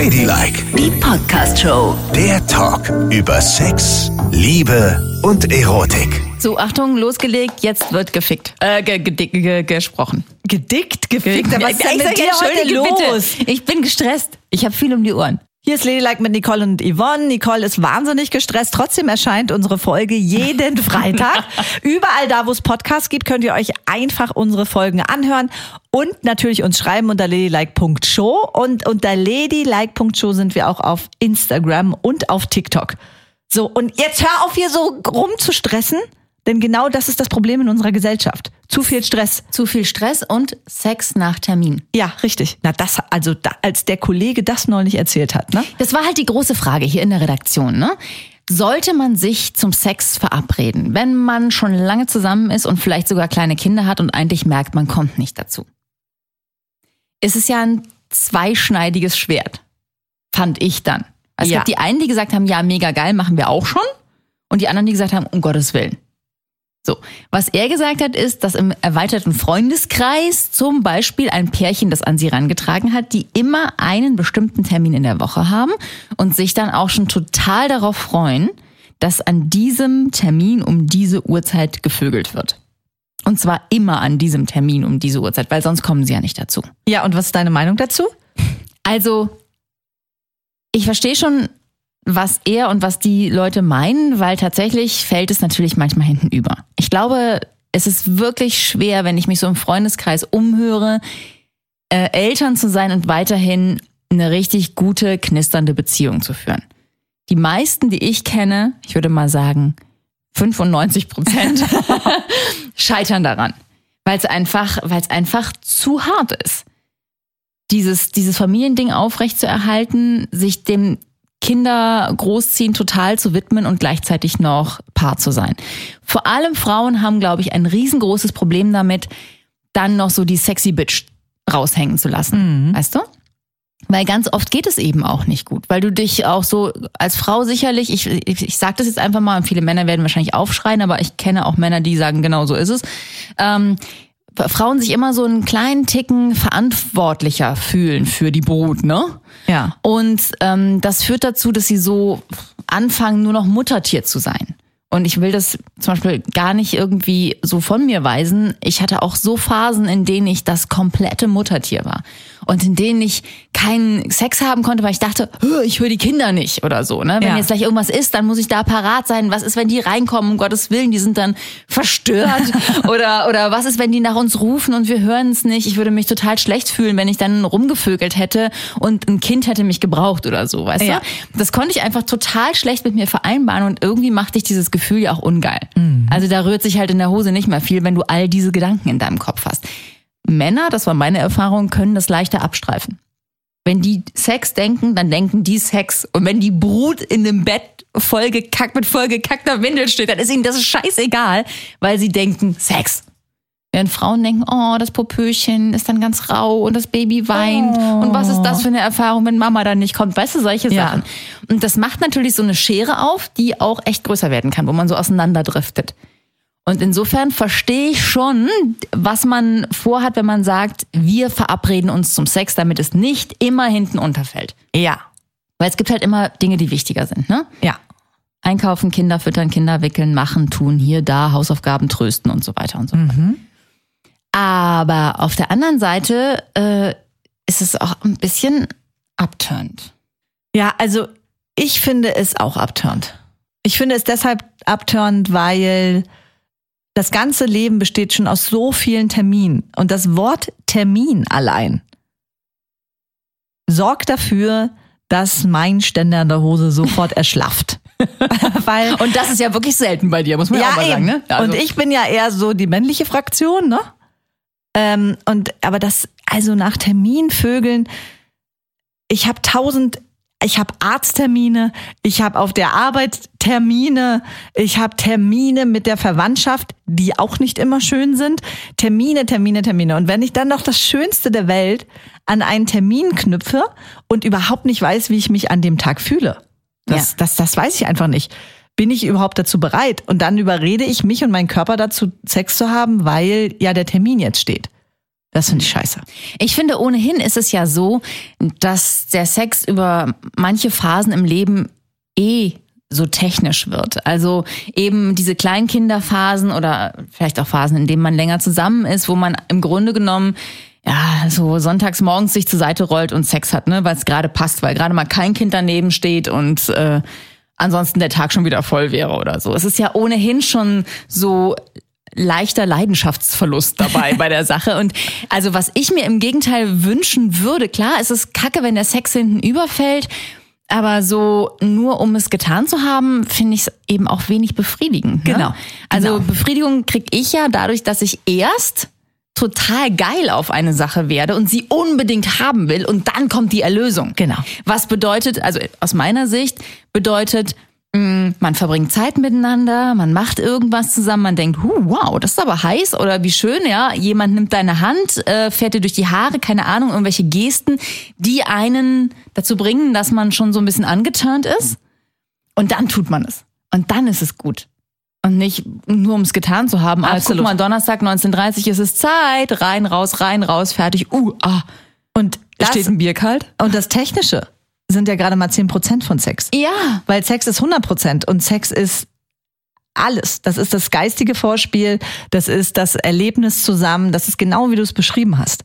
Ladylike, Die Podcast-Show. der Talk über Sex, Liebe und Erotik. So, Achtung, losgelegt, jetzt wird gefickt. Äh, ge, ge, ge, gesprochen. Gedickt, gefickt, aber was ist denn Ich mit dir heute los? Bitte. Ich bin gestresst. Ich habe viel um die Ohren. Hier ist Ladylike mit Nicole und Yvonne. Nicole ist wahnsinnig gestresst. Trotzdem erscheint unsere Folge jeden Freitag. Überall da, wo es Podcasts gibt, könnt ihr euch einfach unsere Folgen anhören und natürlich uns schreiben unter ladylike.show. Und unter ladylike.show sind wir auch auf Instagram und auf TikTok. So, und jetzt hör auf, hier so rumzustressen, denn genau das ist das Problem in unserer Gesellschaft. Zu viel Stress. Zu viel Stress und Sex nach Termin. Ja, richtig. Na, das, also, da, als der Kollege das neulich erzählt hat, ne? Das war halt die große Frage hier in der Redaktion, ne? Sollte man sich zum Sex verabreden, wenn man schon lange zusammen ist und vielleicht sogar kleine Kinder hat und eigentlich merkt, man kommt nicht dazu? Es ist ja ein zweischneidiges Schwert, fand ich dann. Es Ja. gab die einen, die gesagt haben, ja, mega geil, machen wir auch schon. Und die anderen, die gesagt haben, um Gottes Willen. So, was er gesagt hat, ist, dass im erweiterten Freundeskreis zum Beispiel ein Pärchen das an sie herangetragen hat, die immer einen bestimmten Termin in der Woche haben und sich dann auch schon total darauf freuen, dass an diesem Termin um diese Uhrzeit gevögelt wird. Und zwar immer an diesem Termin um diese Uhrzeit, weil sonst kommen sie ja nicht dazu. Ja, und was ist deine Meinung dazu? Also, ich verstehe schon, was er und was die Leute meinen, weil tatsächlich fällt es natürlich manchmal hinten über. Ich glaube, es ist wirklich schwer, wenn ich mich so im Freundeskreis umhöre, äh, Eltern zu sein und weiterhin eine richtig gute, knisternde Beziehung zu führen. Die meisten, die ich kenne, ich würde mal sagen 95 Prozent, scheitern daran, weil es einfach, weil es einfach zu hart ist dieses, dieses Familiending aufrechtzuerhalten, sich dem Kinder großziehen total zu widmen und gleichzeitig noch Paar zu sein. Vor allem Frauen haben, glaube ich, ein riesengroßes Problem damit, dann noch so die sexy Bitch raushängen zu lassen. Weißt du? Weil ganz oft geht es eben auch nicht gut, weil du dich auch so als Frau sicherlich, ich, ich, ich sage das jetzt einfach mal, und viele Männer werden wahrscheinlich aufschreien, aber ich kenne auch Männer, die sagen, genau so ist es. Ähm, Frauen sich immer so einen kleinen Ticken verantwortlicher fühlen für die Brut, ne? Ja. Und ähm, das führt dazu, dass sie so anfangen, nur noch Muttertier zu sein. Und ich will das zum Beispiel gar nicht irgendwie so von mir weisen. Ich hatte auch so Phasen, in denen ich das komplette Muttertier war. Und in denen ich keinen Sex haben konnte, weil ich dachte, "Hö, ich höre die Kinder nicht oder so. Ne? Wenn Ja. jetzt gleich irgendwas ist, dann muss ich da parat sein. Was ist, wenn die reinkommen, um Gottes Willen, die sind dann verstört? oder, oder was ist, wenn die nach uns rufen und wir hören es nicht? Ich würde mich total schlecht fühlen, wenn ich dann rumgevögelt hätte und ein Kind hätte mich gebraucht oder so, weißt Ja. du? Das konnte ich einfach total schlecht mit mir vereinbaren und irgendwie machte ich dieses Gefühl ja auch ungeil. Also da rührt sich halt in der Hose nicht mehr viel, wenn du all diese Gedanken in deinem Kopf hast. Männer, das war meine Erfahrung, können das leichter abstreifen. Wenn die Sex denken, dann denken die Sex. Und wenn die Brut in dem Bett vollgekackt mit vollgekackter Windel steht, dann ist ihnen das scheißegal, weil sie denken Sex. Während Frauen denken, oh, das Popöchen ist dann ganz rau und das Baby weint. Und was ist das für eine Erfahrung, wenn Mama dann nicht kommt? Weißt du, solche Ja. Sachen. Und das macht natürlich so eine Schere auf, die auch echt größer werden kann, wo man so auseinanderdriftet. Und insofern verstehe ich schon, was man vorhat, wenn man sagt, wir verabreden uns zum Sex, damit es nicht immer hinten unterfällt. Ja. Weil es gibt halt immer Dinge, die wichtiger sind, ne? Ja. Einkaufen, Kinder füttern, Kinder wickeln, machen, tun, hier, da, Hausaufgaben trösten und so weiter und so fort. Aber auf der anderen Seite äh, ist es auch ein bisschen abturnt. Ja, also ich finde es auch abturnt. Ich finde es deshalb abturnt, weil das ganze Leben besteht schon aus so vielen Terminen. Und das Wort Termin allein sorgt dafür, dass mein Ständer in der Hose sofort erschlafft. weil Und das ist ja wirklich selten bei dir, muss man ja, auch mal sagen. Ne? Also- Und ich bin ja eher so die männliche Fraktion, ne? Ähm, und aber das, also nach Terminvögeln, ich habe tausend, ich habe Arzttermine, ich habe auf der Arbeit Termine, ich habe Termine mit der Verwandtschaft, die auch nicht immer schön sind. Termine, Termine, Termine. Und wenn ich dann noch das Schönste der Welt an einen Termin knüpfe und überhaupt nicht weiß, wie ich mich an dem Tag fühle, das, Ja. das, das weiß ich einfach nicht. Bin ich überhaupt dazu bereit? Und dann überrede ich mich und meinen Körper dazu, Sex zu haben, weil ja der Termin jetzt steht. Das finde ich scheiße. Ich finde, ohnehin ist es ja so, dass der Sex über manche Phasen im Leben eh so technisch wird. Also eben diese Kleinkinderphasen oder vielleicht auch Phasen, in denen man länger zusammen ist, wo man im Grunde genommen ja, so sonntags morgens sich zur Seite rollt und Sex hat, ne, weil es gerade passt, weil gerade mal kein Kind daneben steht und äh, ansonsten der Tag schon wieder voll wäre oder so. Es ist ja ohnehin schon so leichter Leidenschaftsverlust dabei bei der Sache. Und also was ich mir im Gegenteil wünschen würde, klar, es ist kacke, wenn der Sex hinten überfällt, aber so nur um es getan zu haben, finde ich es eben auch wenig befriedigend. Ne? Genau, Also genau. Befriedigung kriege ich ja dadurch, dass ich erst total geil auf eine Sache werde und sie unbedingt haben will und dann kommt die Erlösung. Genau. Was bedeutet, also aus meiner Sicht bedeutet, mh, man verbringt Zeit miteinander, man macht irgendwas zusammen, man denkt, huh, wow, das ist aber heiß oder wie schön, ja. Jemand nimmt deine Hand, äh, fährt dir durch die Haare, keine Ahnung, irgendwelche Gesten, die einen dazu bringen, dass man schon so ein bisschen angeturnt ist. Und dann tut man es. Und dann ist es gut. Und nicht nur um es getan zu haben. Ah, guck Absolut. mal, Donnerstag 19.30 ist es Zeit. Rein, raus, rein, raus, fertig. Uh, ah. Und das, Steht ein Bier kalt? und das Technische sind ja gerade mal 10% von Sex. Ja. Weil Sex ist 100% und Sex ist alles. Das ist das geistige Vorspiel, das ist das Erlebnis zusammen, das ist genau wie du es beschrieben hast.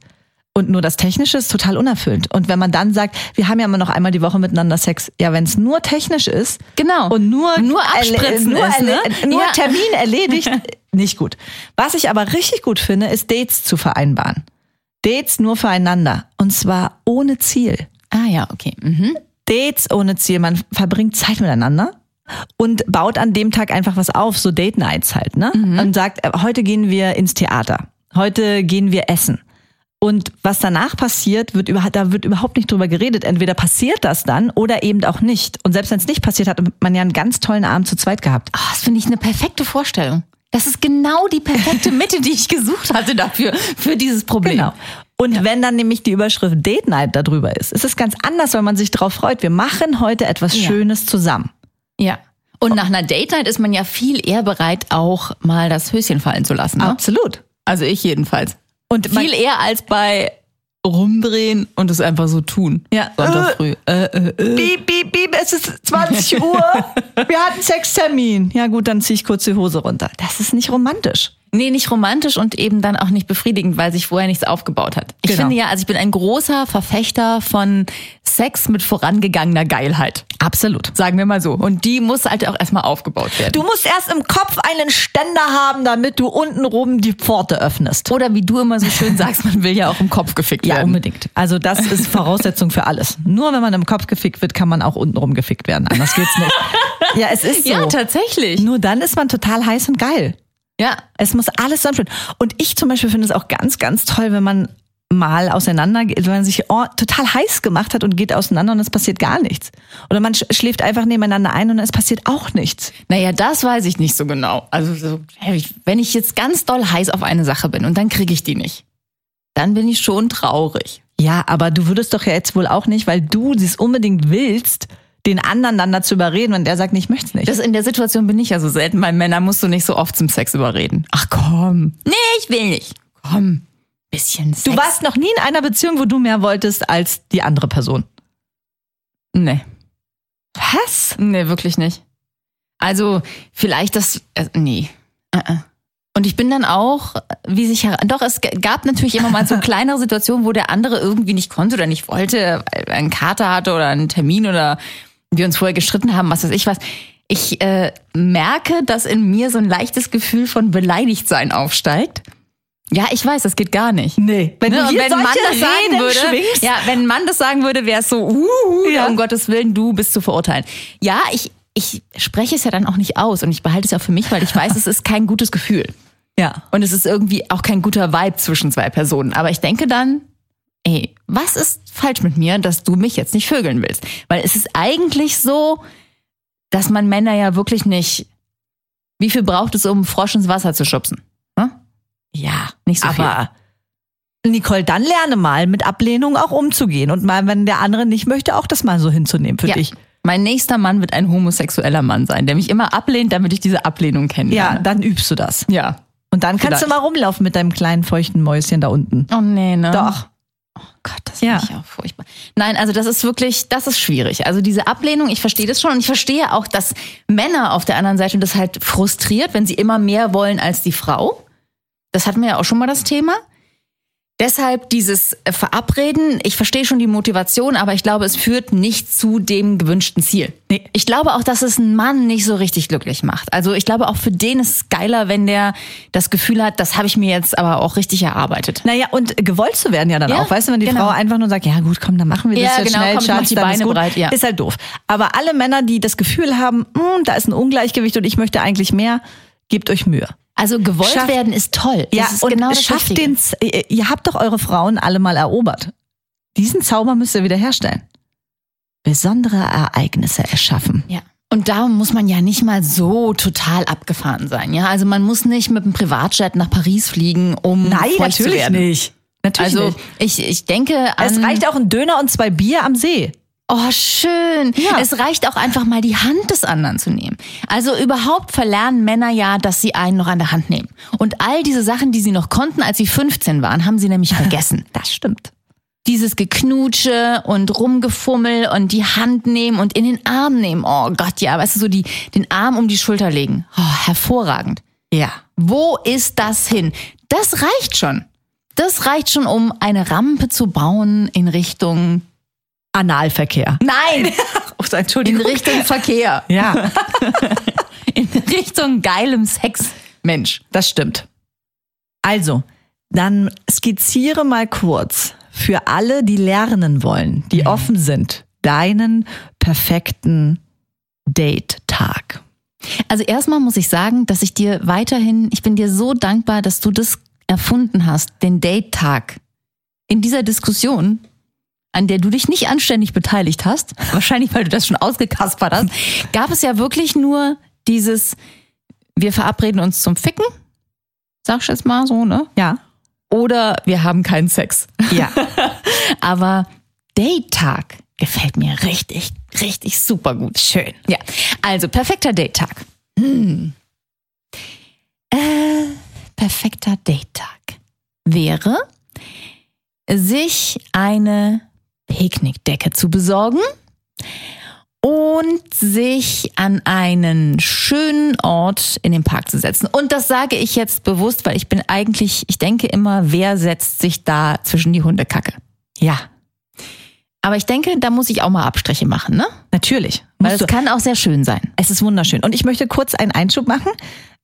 Und nur das Technische ist total unerfüllend. Und wenn man dann sagt, wir haben ja immer noch einmal die Woche miteinander Sex, ja, wenn es nur technisch ist Genau. und nur, Nur abspritzen nur, ist, ne? nur Ja. Termin erledigt, nicht gut. Was ich aber richtig gut finde, ist Dates zu vereinbaren. Dates nur füreinander. Und zwar ohne Ziel. Ah ja, okay. Mhm. Dates ohne Ziel. Man verbringt Zeit miteinander und baut an dem Tag einfach was auf, so Date Nights halt, ne? Und sagt, äh, heute gehen wir ins Theater. Heute gehen wir essen. Und was danach passiert, wird über, da wird überhaupt nicht drüber geredet. Entweder passiert das dann oder eben auch nicht. Und selbst wenn es nicht passiert, hat man ja einen ganz tollen Abend zu zweit gehabt. Ah, das finde ich eine perfekte Vorstellung. Das ist genau die perfekte Mitte, die ich gesucht hatte dafür, für dieses Problem. Genau. Und wenn dann nämlich die Überschrift Date Night darüber ist, ist es ganz anders, weil man sich darauf freut. Wir machen heute etwas Ja. Schönes zusammen. Ja. Und nach einer Date Night ist man ja viel eher bereit, auch mal das Höschen fallen zu lassen. Ne? Absolut. Also ich jedenfalls. Und viel eher als bei rumdrehen und es einfach so tun. Ja. Sonntag Äh. früh. Äh, äh, äh. Piep, piep, piep, es ist 20 Uhr. Wir hatten Sextermin. Ja gut, dann ziehe ich kurz die Hose runter. Das ist nicht romantisch. Nee, nicht romantisch und eben dann auch nicht befriedigend, weil sich vorher nichts aufgebaut hat. Ich Genau. finde ja, also ich bin ein großer Verfechter von Sex mit vorangegangener Geilheit. Absolut. Sagen wir mal so. Und die muss halt auch erstmal aufgebaut werden. Du musst erst im Kopf einen Ständer haben, damit du unten rum die Pforte öffnest. Oder wie du immer so schön sagst, man will ja auch im Kopf gefickt Ja, werden. unbedingt. Also das ist Voraussetzung für alles. Nur wenn man im Kopf gefickt wird, kann man auch untenrum gefickt werden. Anders geht's nicht. Ja, es ist so. Ja, tatsächlich. Nur dann ist man total heiß und geil. Ja. Es muss alles zusammenspielen. Und ich zum Beispiel finde es auch ganz, ganz toll, wenn man mal auseinander geht, wenn man sich oh, total heiß gemacht hat und geht auseinander und es passiert gar nichts. Oder man sch schläft einfach nebeneinander ein und es passiert auch nichts. Naja, das weiß ich nicht so genau. Also so, wenn ich jetzt ganz doll heiß auf eine Sache bin und dann kriege ich die nicht, dann bin ich schon traurig. Ja, aber du würdest doch ja jetzt wohl auch nicht, weil du es unbedingt willst, den anderen dann dazu überreden, wenn der sagt, nee, ich möchte es nicht. Das in der Situation bin ich ja so selten. Bei Männern musst du nicht so oft zum Sex überreden. Ach komm. Nee, ich will nicht. Komm. Bisschen Sex. du warst noch nie in einer Beziehung, wo du mehr wolltest als die andere Person. Nee. Was? Nee, wirklich nicht. Also, vielleicht das. Äh, nee. Äh, äh. Und ich bin dann auch, wie sich doch, es gab natürlich immer mal so kleinere Situationen, wo der andere irgendwie nicht konnte oder nicht wollte, weil er einen Kater hatte oder einen Termin oder wir uns vorher gestritten haben, was weiß ich was. Ich äh, merke, dass in mir so ein leichtes Gefühl von Beleidigtsein aufsteigt. Ja, ich weiß, das geht gar nicht. Nee. Wenn Ne? du Und wenn ein Mann das sagen Reden würde, schwingst, ja, wenn ein Mann das sagen würde, wäre es so, uh, uh, Ja. um Gottes Willen, du bist zu verurteilen. Ja, ich, ich spreche es ja dann auch nicht aus und ich behalte es ja auch für mich, weil ich weiß, es ist kein gutes Gefühl. ja. Und es ist irgendwie auch kein guter Vibe zwischen zwei Personen. Aber ich denke dann, ey, was ist falsch mit mir, dass du mich jetzt nicht vögeln willst? Weil es ist eigentlich so, dass man Männer ja wirklich nicht. Wie viel braucht es, um einen Frosch ins Wasser zu schubsen? Hm? Ja, Nicht so aber Nicole, dann lerne mal mit Ablehnung auch umzugehen und mal, wenn der andere nicht möchte, auch das mal so hinzunehmen für Ja. dich. Mein nächster Mann wird ein homosexueller Mann sein, der mich immer ablehnt, damit ich diese Ablehnung Ja, kennenlerne. dann übst du das. Ja. Und dann kannst du Vielleicht. mal rumlaufen mit deinem kleinen feuchten Mäuschen da unten. Oh nee, ne? Doch. Oh Gott, das Ja. finde ich auch furchtbar. Nein, also das ist wirklich, das ist schwierig. Also diese Ablehnung, ich verstehe das schon und ich verstehe auch, dass Männer auf der anderen Seite das halt frustriert, wenn sie immer mehr wollen als die Frau. Das hatten wir ja auch schon mal das Thema. Deshalb dieses äh, Verabreden, ich verstehe schon die Motivation, aber ich glaube, es führt nicht zu dem gewünschten Ziel. Nee. Ich glaube auch, dass es einen Mann nicht so richtig glücklich macht. Also ich glaube auch für den ist es geiler, wenn der das Gefühl hat, das habe ich mir jetzt aber auch richtig erarbeitet. Naja, und gewollt zu werden ja dann Ja, auch. Weißt du, wenn die genau. Frau einfach nur sagt, ja gut, komm, dann machen wir das Ja, jetzt genau, schnell, komm, Schatz, die dann ist Beine gut. breit, ja. Ist halt doof. Aber alle Männer, die das Gefühl haben, "Hm, da ist ein Ungleichgewicht und ich möchte eigentlich mehr, gebt euch Mühe. Also gewollt Schafft- werden ist toll. Das Ja, ist und genau das schafft den, ihr habt doch eure Frauen alle mal erobert. Diesen Zauber müsst ihr wieder herstellen. Besondere Ereignisse erschaffen. Ja. Und da muss man ja nicht mal so total abgefahren sein. Ja, also man muss nicht mit dem Privatjet nach Paris fliegen, um zu werden. nicht. Natürlich Also nicht. ich, ich denke an, Es reicht auch ein Döner und zwei Bier am See. Oh, schön. Ja. Es reicht auch einfach mal die Hand des anderen zu nehmen. Also überhaupt verlernen Männer ja, dass sie einen noch an der Hand nehmen. Und all diese Sachen, die sie noch konnten, als sie 15 waren, haben sie nämlich vergessen. Das stimmt. Dieses Geknutsche und Rumgefummel und die Hand nehmen und in den Arm nehmen. Oh Gott, ja, weißt du, so die, den Arm um die Schulter legen. Oh, hervorragend. Ja. Wo ist das hin? Das reicht schon. Das reicht schon, um eine Rampe zu bauen in Richtung, Analverkehr. nein, Oh, in Entschuldigung. Richtung Verkehr. Ja, In Richtung geilem Sex, Mensch. das stimmt. Also, dann skizziere mal kurz für alle, die lernen wollen, die offen sind, deinen perfekten Date-Tag. Also erstmal muss ich sagen, dass ich dir weiterhin, ich bin dir so dankbar, dass du das erfunden hast, den Date-Tag. In dieser Diskussion, an der du dich nicht anständig beteiligt hast, wahrscheinlich weil du das schon ausgekaspert hast, gab es ja wirklich nur dieses, wir verabreden uns zum Ficken, sag ich jetzt mal so, ne? Ja. Oder wir haben keinen Sex. Ja. Aber Date-Tag gefällt mir richtig, richtig super gut. Schön. Ja, also perfekter Date-Tag. Hm. Äh, perfekter Date-Tag wäre, sich eine Picknickdecke zu besorgen und sich an einen schönen Ort in den Park zu setzen. Und das sage ich jetzt bewusst, weil ich bin eigentlich, ich denke immer, wer setzt sich da zwischen die Hundekacke? Ja. Aber ich denke, da muss ich auch mal Abstriche machen, ne? Natürlich. Weil es kann auch sehr schön sein. Es ist wunderschön. Und ich möchte kurz einen Einschub machen.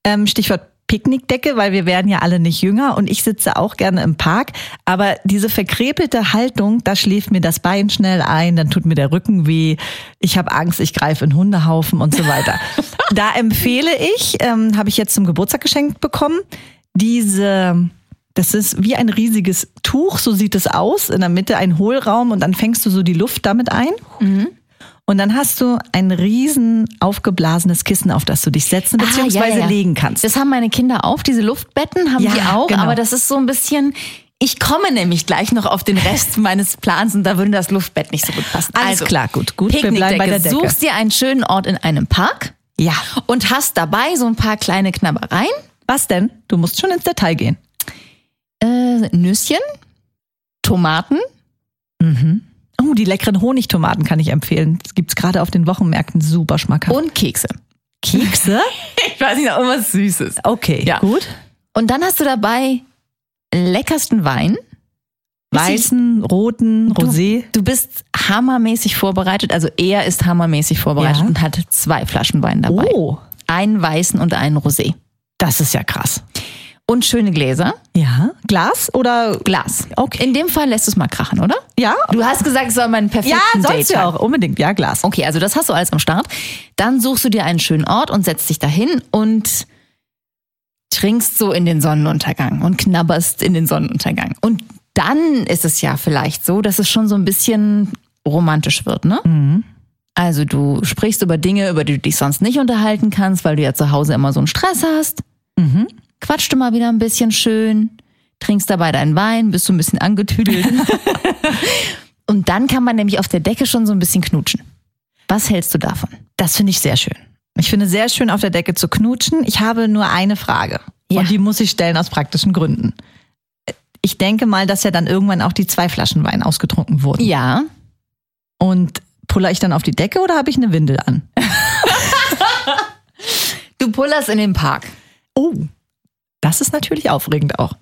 Ähm, Stichwort Picknickdecke, weil wir werden ja alle nicht jünger und ich sitze auch gerne im Park. Aber diese verkrepelte Haltung, da schläft mir das Bein schnell ein, dann tut mir der Rücken weh, ich habe Angst, ich greife in Hundehaufen und so weiter. da empfehle ich, ähm, habe ich jetzt zum Geburtstag geschenkt bekommen, diese, das ist wie ein riesiges Tuch, so sieht es aus, in der Mitte ein Hohlraum und dann fängst du so die Luft damit ein. Und dann hast du ein riesen aufgeblasenes Kissen, auf das du dich setzen bzw. Ah, ja, ja. legen kannst. Das haben meine Kinder auch, diese Luftbetten haben Ja, die auch, genau. aber das ist so ein bisschen, ich komme nämlich gleich noch auf den Rest meines Plans und da würde das Luftbett nicht so gut passen. Alles also, klar, gut, gut. Wir bleiben bei der Decke. Suchst dir einen schönen Ort in einem Park Ja. und hast dabei so ein paar kleine Knabbereien, Was denn? Du musst schon ins Detail gehen. äh, Nüsschen, Tomaten, Oh, die leckeren Honigtomaten kann ich empfehlen. Das gibt's gerade auf den Wochenmärkten super schmackhaft. und Kekse. Kekse? Ich weiß nicht, noch irgendwas Süßes. Okay, Ja. gut. Und dann hast du dabei leckersten Wein. Weißen, roten, Rosé. Du bist hammermäßig vorbereitet, also er ist hammermäßig vorbereitet Ja. und hat zwei Flaschen Wein dabei. Oh, Einen weißen und einen Rosé. das ist ja krass. Und schöne Gläser. Ja, Glas oder Glas. Okay. In dem Fall lässt du es mal krachen, oder? ja? Du hast gesagt, es soll mein perfekten Ja, Date sollst du ja auch unbedingt. Ja, Glas. Okay, also das hast du alles am Start. Dann suchst du dir einen schönen Ort und setzt dich dahin und trinkst so in den Sonnenuntergang und knabberst in den Sonnenuntergang. Und dann ist es ja vielleicht so, dass es schon so ein bisschen romantisch wird, ne? Mhm. Also du sprichst über Dinge, über die du dich sonst nicht unterhalten kannst, weil du ja zu Hause immer so einen Stress hast. Mhm. Quatschst du mal wieder ein bisschen schön, trinkst dabei deinen Wein, bist so ein bisschen angetüdelt. und dann kann man nämlich auf der Decke schon so ein bisschen knutschen. Was hältst du davon? Das finde ich sehr schön. Ich finde sehr schön, auf der Decke zu knutschen. Ich habe nur eine Frage. Ja. Und die muss ich stellen aus praktischen Gründen. Ich denke mal, dass ja dann irgendwann auch die zwei Flaschen Wein ausgetrunken wurden. Ja. Und puller ich dann auf die Decke oder habe ich eine Windel an? Du pullerst in den Park. Oh, das ist natürlich aufregend auch.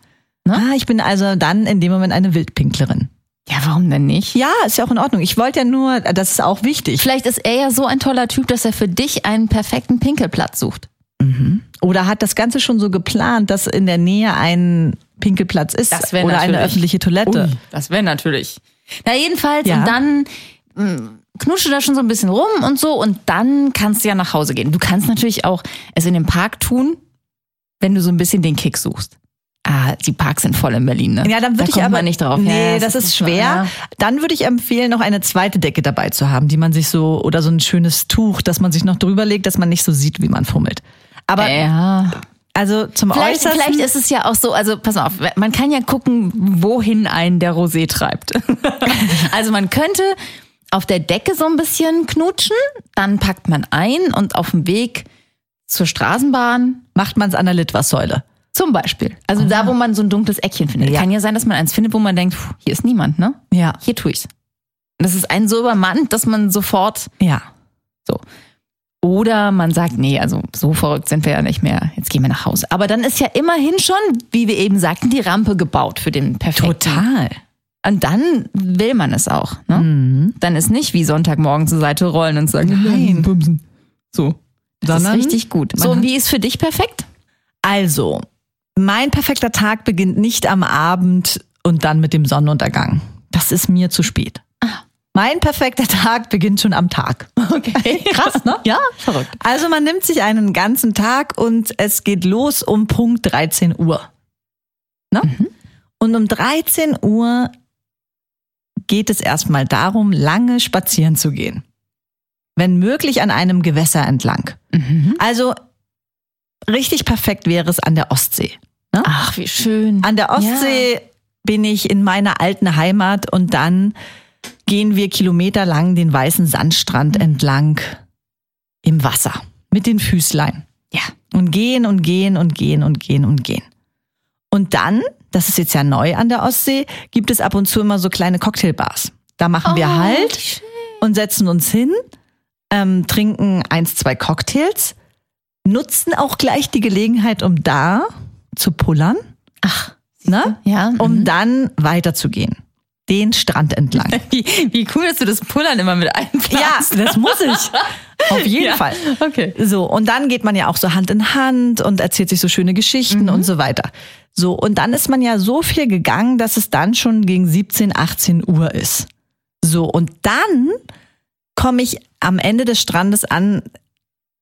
Ne? Ah, ich bin also dann in dem Moment eine Wildpinklerin. Ja, warum denn nicht? Ja, ist ja auch in Ordnung. Ich wollte ja nur, das ist auch wichtig. Vielleicht ist er ja so ein toller Typ, dass er für dich einen perfekten Pinkelplatz sucht. Oder hat das Ganze schon so geplant, dass in der Nähe ein Pinkelplatz ist Das oder eine natürlich- öffentliche Toilette? Ui, das wäre natürlich. Na, jedenfalls, Ja. und dann mh, knutscht du da schon so ein bisschen rum und so und dann kannst du ja nach Hause gehen. Du kannst natürlich auch es in dem Park tun, wenn du so ein bisschen den Kick suchst. Ah, die Parks sind voll in Berlin, ne? Ja, dann da würde ich kommt aber nicht drauf. Nee, Ja, das ist nicht schwer. Ja. Dann würde ich empfehlen, noch eine zweite Decke dabei zu haben, die man sich so oder so ein schönes Tuch, das man sich noch drüber legt, dass man nicht so sieht, wie man fummelt. Aber Ja. also zum Vielleicht, Äußersten, vielleicht ist es ja auch so, also pass mal auf, man kann ja gucken, wohin einen der Rosé treibt. also man könnte auf der Decke so ein bisschen knutschen, dann packt man ein und auf dem Weg zur Straßenbahn macht man es an der Litwassäule. zum Beispiel. Also da, wo man so ein dunkles Eckchen findet. Ja. Kann ja sein, dass man eins findet, wo man denkt, puh, hier ist niemand, ne? Ja. Hier tue ich's. Das ist einen so übermannt, dass man sofort Ja. so. Oder man sagt, nee, also so verrückt sind wir ja nicht mehr. Jetzt gehen wir nach Hause. Aber dann ist ja immerhin schon, wie wir eben sagten, die Rampe gebaut für den perfekten. Total. Und dann will man es auch. Ne? Mhm. Dann ist nicht wie Sonntagmorgen zur Seite rollen und sagen, Nein. bumsen. So. Das Sondern ist richtig gut. So, und wie ist für dich perfekt? Also, mein perfekter Tag beginnt nicht am Abend und dann mit dem Sonnenuntergang. Das ist mir zu spät. Mein perfekter Tag beginnt schon am Tag. Okay. Krass, ne? Ja, verrückt. Also man nimmt sich einen ganzen Tag und es geht los um Punkt 13 Uhr. Ne? Und um 13 Uhr geht es erstmal darum, lange spazieren zu gehen. Wenn möglich an einem Gewässer entlang. Also richtig perfekt wäre es an der Ostsee. Ne? Ach, wie schön. An der Ostsee bin ich in meiner alten Heimat und dann gehen wir kilometerlang den weißen Sandstrand entlang im Wasser mit den Füßlein Ja. und gehen und gehen und gehen und gehen und gehen. Und dann, das ist jetzt ja neu an der Ostsee, gibt es ab und zu immer so kleine Cocktailbars. Da machen wir Oh, Halt wie schön. und setzen uns hin, ähm, trinken eins, zwei Cocktails, nutzen auch gleich die Gelegenheit, um da zu pullern, Ach, ne? ja. um mhm. dann weiterzugehen. Den Strand entlang. Wie, wie cool, dass du das Pullern immer mit einplanst. ja, das muss ich. Auf jeden Ja, Fall. okay. So, und dann geht man ja auch so Hand in Hand und erzählt sich so schöne Geschichten Mhm. und so weiter. So, und dann ist man ja so viel gegangen, dass es dann schon gegen 17, 18 Uhr ist. So, und dann komme ich am Ende des Strandes an,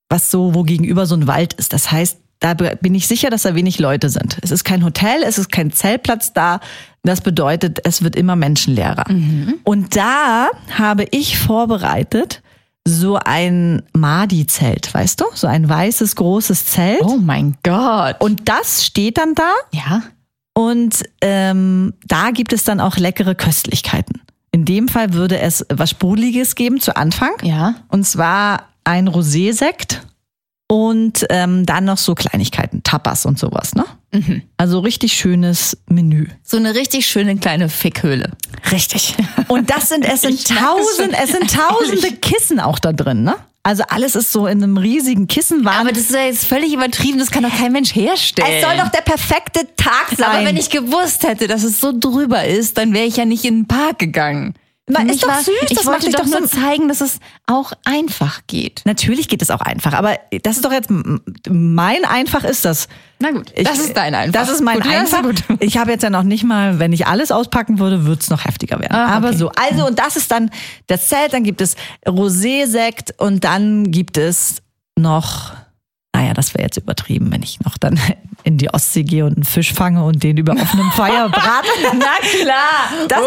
was so, wo gegenüber so ein Wald ist. Das heißt, da bin ich sicher, dass da wenig Leute sind. Es ist kein Hotel, es ist kein Zeltplatz da. Das bedeutet, es wird immer menschenleerer. Und da habe ich vorbereitet so ein Madi-Zelt, weißt du? So ein weißes, großes Zelt. Oh mein Gott. Und das steht dann da ja. und ähm, da gibt es dann auch leckere Köstlichkeiten. In dem Fall würde es was Sprudeliges geben zu Anfang. Ja. Und zwar ein Rosé-Sekt und ähm, dann noch so Kleinigkeiten, Tapas und sowas, ne? Also richtig schönes Menü. So eine richtig schöne kleine Fickhöhle. Richtig. Und das sind, es sind tausend, es sind tausende Kissen auch da drin, ne? Also alles ist so in einem riesigen Kissenwagen. Aber das ist ja jetzt völlig übertrieben, das kann doch kein Mensch herstellen. es soll doch der perfekte Tag sein. Aber wenn ich gewusst hätte, dass es so drüber ist, dann wäre ich ja nicht in den Park gegangen. Na, ist doch süß, Ich das macht wollte doch doch nur so- zeigen, dass es auch einfach geht. Natürlich geht es auch einfach, aber das ist doch jetzt mein einfach ist das. Na gut, Ich- das ist dein Einfach. Das ist mein Gut, ist einfach. gut. Ich habe jetzt ja noch nicht mal, wenn ich alles auspacken würde, würde es noch heftiger werden. Ah, Aber okay. so, also und das ist dann das Zelt, dann gibt es Rosé-Sekt und dann gibt es noch, naja, das wäre jetzt übertrieben, wenn ich noch dann in die Ostsee gehe und einen Fisch fange und den über offenem Feuer brate. Na klar. Das,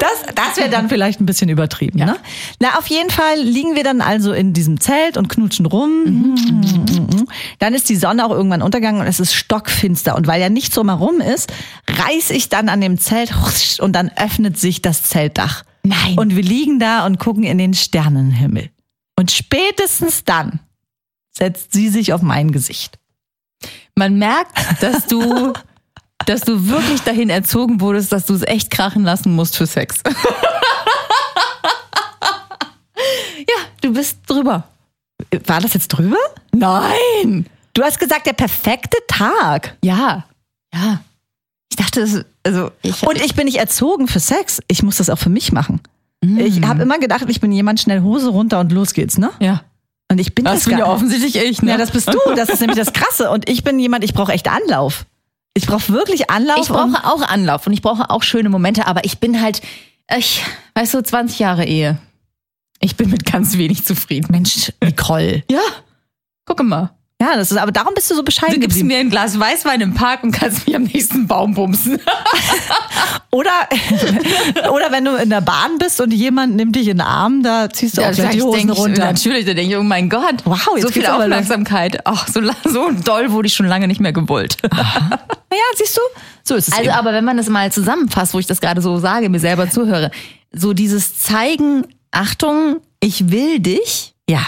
das, das wäre dann vielleicht ein bisschen übertrieben. Ne? Na, auf jeden Fall liegen wir dann also in diesem Zelt und knutschen rum. Dann ist die Sonne auch irgendwann untergegangen und es ist stockfinster. Und weil ja nichts drumherum ist, reiß ich dann an dem Zelt und dann öffnet sich das Zeltdach. Nein. Und wir liegen da und gucken in den Sternenhimmel. Und spätestens dann setzt sie sich auf mein Gesicht. Man merkt, dass du, dass du wirklich dahin erzogen wurdest, dass du es echt krachen lassen musst für Sex. ja, du bist drüber. War das jetzt drüber? Nein! Du hast gesagt, der perfekte Tag. Ja, ja. Ich dachte, das, also ich, Und ich bin nicht erzogen für Sex. Ich muss das auch für mich machen. Ich habe immer gedacht, ich bin jemand schnell Hose runter und los geht's, ne? ja. Und ich bin Das das bin ja offensichtlich ich, ne? Ja, das bist du. Das ist nämlich das Krasse. Und ich bin jemand, ich brauche echt Anlauf. Ich brauche wirklich Anlauf. Ich brauche auch Anlauf und ich brauche auch schöne Momente, aber ich bin halt, ich, weißt du, 20 Jahre Ehe. Ich bin mit ganz wenig zufrieden. Mensch, Nicole. Ja. Gucke mal. Ja, das ist, aber darum bist du so bescheiden Du gibst mir ein Glas Weißwein im Park und kannst mich am nächsten Baum bumsen. Oder, oder wenn du in der Bahn bist und jemand nimmt dich in den Arm, da ziehst du auch gleich die Hosen ich, runter. Natürlich, da denke ich, oh mein Gott. Wow, so viel. Aufmerksamkeit. Ach, so, so doll wurde ich schon lange nicht mehr gewollt. Naja, siehst du? So ist es Also, eben. aber wenn man das mal zusammenfasst, wo ich das gerade so sage, mir selber zuhöre, so dieses Zeigen, Achtung, ich will dich Ja,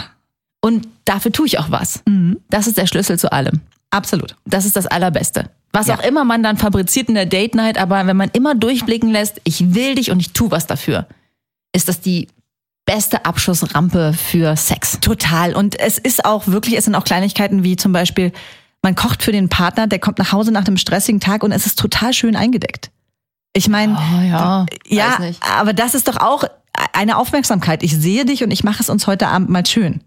und dafür tue ich auch was. Das ist der Schlüssel zu allem. absolut. Das ist das Allerbeste. Was Ja. auch immer man dann fabriziert in der Date Night, aber wenn man immer durchblicken lässt, ich will dich und ich tue was dafür, ist das die beste Abschussrampe für Sex. Total. Und es ist auch wirklich, es sind auch Kleinigkeiten wie zum Beispiel, man kocht für den Partner, der kommt nach Hause nach einem stressigen Tag und es ist total schön eingedeckt. Ich meine, Oh ja, ja, nicht. aber das ist doch auch eine Aufmerksamkeit. Ich sehe dich und ich mache es uns heute Abend mal schön.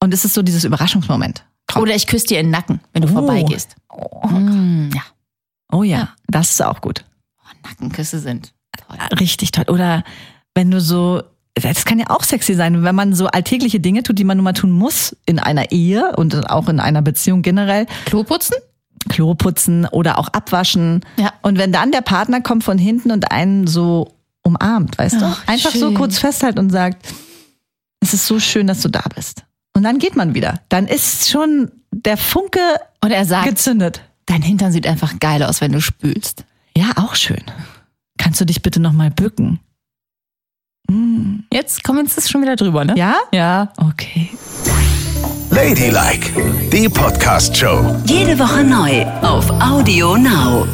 Und es ist so dieses Überraschungsmoment. Komm. Oder ich küsse dir in den Nacken, wenn du Oh. vorbeigehst. Mm, ja, Oh ja, das ist auch gut. Nackenküsse sind toll. Richtig toll. Oder wenn du so, das kann ja auch sexy sein, wenn man so alltägliche Dinge tut, die man nun mal tun muss in einer Ehe und auch in einer Beziehung generell. Klo putzen? Klo putzen oder auch abwaschen. Ja. Und wenn dann der Partner kommt von hinten und einen so umarmt, weißt Ach, du? Einfach so schön. kurz festhalten und sagt, es ist so schön, dass du da bist. Und dann geht man wieder. Dann ist schon der Funke Und er sagt, gezündet. dein Hintern sieht einfach geil aus, wenn du spülst. Ja, auch schön. Kannst du dich bitte noch mal bücken? Mm. Jetzt kommen wir jetzt schon wieder drüber, ne? Ja? Ja. Okay. Ladylike, die Podcast-Show. Jede Woche neu auf Audio Now.